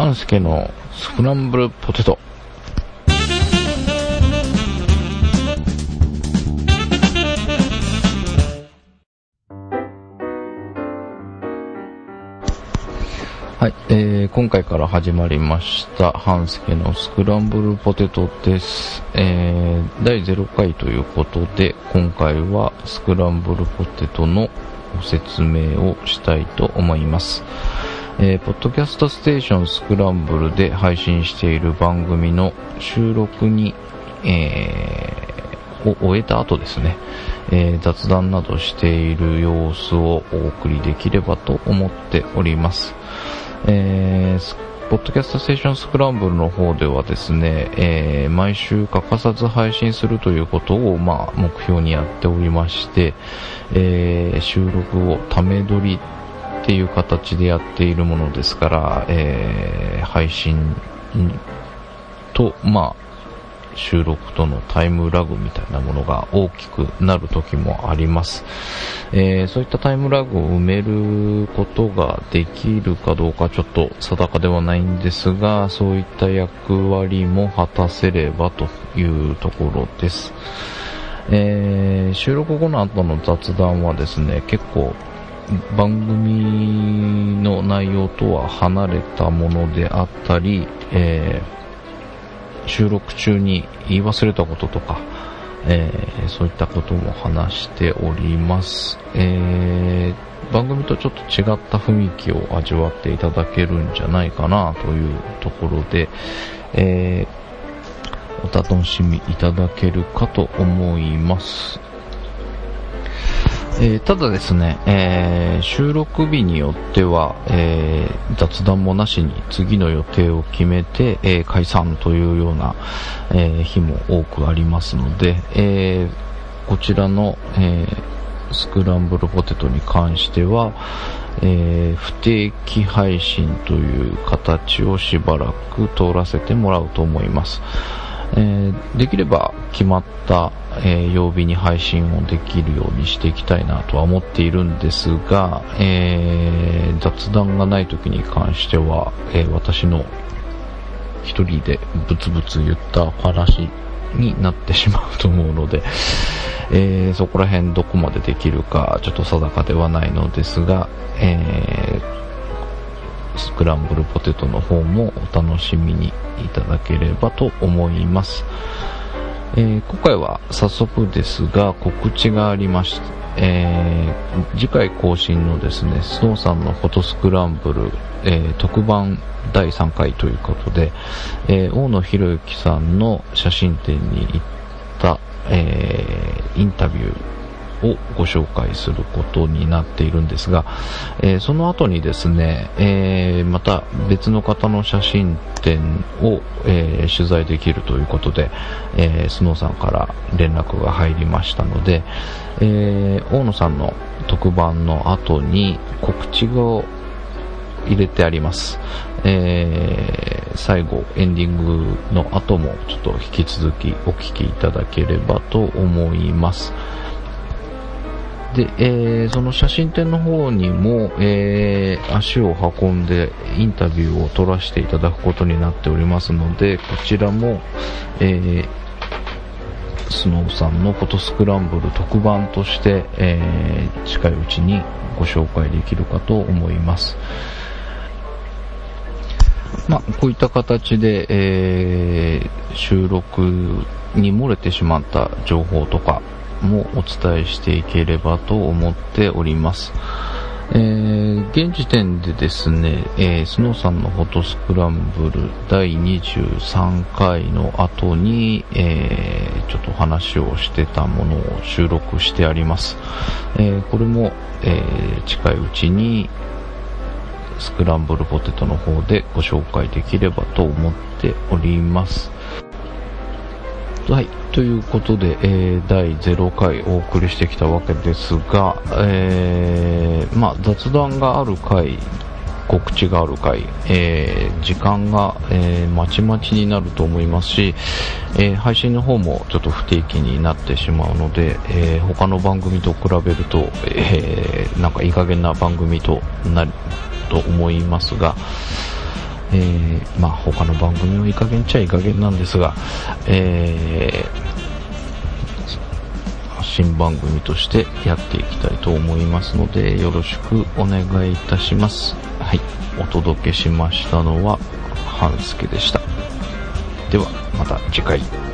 半助のスクランブルポテト。はい、えー、今回から始まりました、半助のスクランブルポテトです。えー、第0回ということで、今回はスクランブルポテトのご説明をしたいと思います。えー、ポッドキャストステーションスクランブルで配信している番組の収録に、えー、を終えた後ですね、えー、雑談などしている様子をお送りできればと思っております。えー、ポッドキャストステーションスクランブルの方ではですね、えー、毎週欠かさず配信するということを、まあ、目標にやっておりまして、えー、収録をため撮りっていう形でやっているものですから、えー、配信と、まあ、収録とのタイムラグみたいなものが大きくなる時もあります。えー、そういったタイムラグを埋めることができるかどうかちょっと定かではないんですが、そういった役割も果たせればというところです。えー、収録後の後の雑談はですね、結構番組の内容とは離れたものであったり、えー、収録中に言い忘れたこととか、えー、そういったことも話しております。えー、番組とちょっと違った雰囲気を味わっていただけるんじゃないかなというところで、えお楽しみいただけるかと思います。えー、ただですね、えー、収録日によっては、えー、雑談もなしに次の予定を決めて、え解散というような、え日も多くありますので、えこちらの、えスクランブルポテトに関しては、え不定期配信という形をしばらく通らせてもらうと思います。えー、できれば決まった、えー、曜日に配信をできるようにしていきたいなとは思っているんですが、えー、雑談がない時に関しては、え私の一人でブツブツ言った話になってしまうと思うので、えそこら辺どこまでできるかちょっと定かではないのですが、えースクランブルポテトの方もお楽しみにいただければと思います。えー、今回は早速ですが告知がありまして、えー、次回更新のですね、スノーさんのフォトスクランブル、えー、特番第3回ということで、え大野博之さんの写真展に行った、えインタビューをご紹介することになっているんですが、えー、その後にですね、えー、また別の方の写真展を、えー、取材できるということで、えスノーさんから連絡が入りましたので、え大野さんの特番の後に告知を入れてあります。えー、最後、エンディングの後もちょっと引き続きお聞きいただければと思います。で、えー、その写真展の方にも、えー、足を運んでインタビューを取らせていただくことになっておりますので、こちらも、えー、スノーさんのフォトスクランブル特番として、えー、近いうちにご紹介できるかと思います。まあ、こういった形で、えー、収録に漏れてしまった情報とか、もお伝えしていければと思っております。えー、現時点でですね、えー、スノーさんのフォトスクランブル第23回の後に、えー、ちょっと話をしてたものを収録してあります。えー、これも、えー、近いうちにスクランブルポテトの方でご紹介できればと思っております。はい。ということで、えー、第0回お送りしてきたわけですが、えー、まあ、雑談がある回、告知がある回、えー、時間が、えー、まちまちになると思いますし、えー、配信の方もちょっと不定期になってしまうので、えー、他の番組と比べると、えー、なんかいい加減な番組となると思いますが、えー、まあ他の番組もいい加減っちゃいい加減なんですが、えー、新番組としてやっていきたいと思いますので、よろしくお願いいたします。はい。お届けしましたのは、半助でした。では、また次回。